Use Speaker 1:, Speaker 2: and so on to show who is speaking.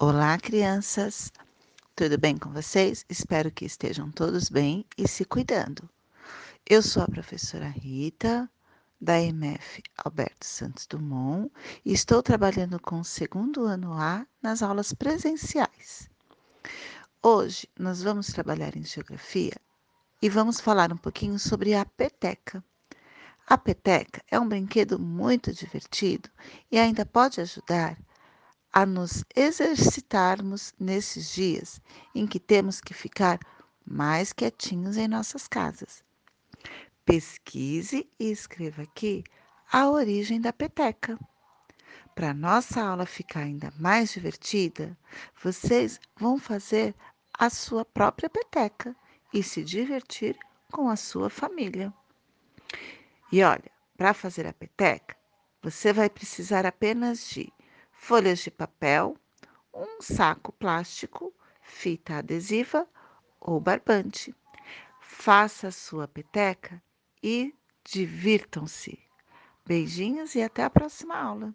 Speaker 1: Olá, crianças! Tudo bem com vocês? Espero que estejam todos bem e se cuidando. Eu sou a professora Rita, da EMF Alberto Santos Dumont, e estou trabalhando com o segundo ano A nas aulas presenciais. Hoje nós vamos trabalhar em geografia e vamos falar um pouquinho sobre a peteca. A peteca é um brinquedo muito divertido e ainda pode ajudar a nos exercitarmos nesses dias em que temos que ficar mais quietinhos em nossas casas. Pesquise e escreva aqui a origem da peteca. Para nossa aula ficar ainda mais divertida, vocês vão fazer a sua própria peteca e se divertir com a sua família. E olha, para fazer a peteca, você vai precisar apenas de folhas de papel, um saco plástico, fita adesiva ou barbante. Faça a sua peteca e divirtam-se. Beijinhos e até a próxima aula.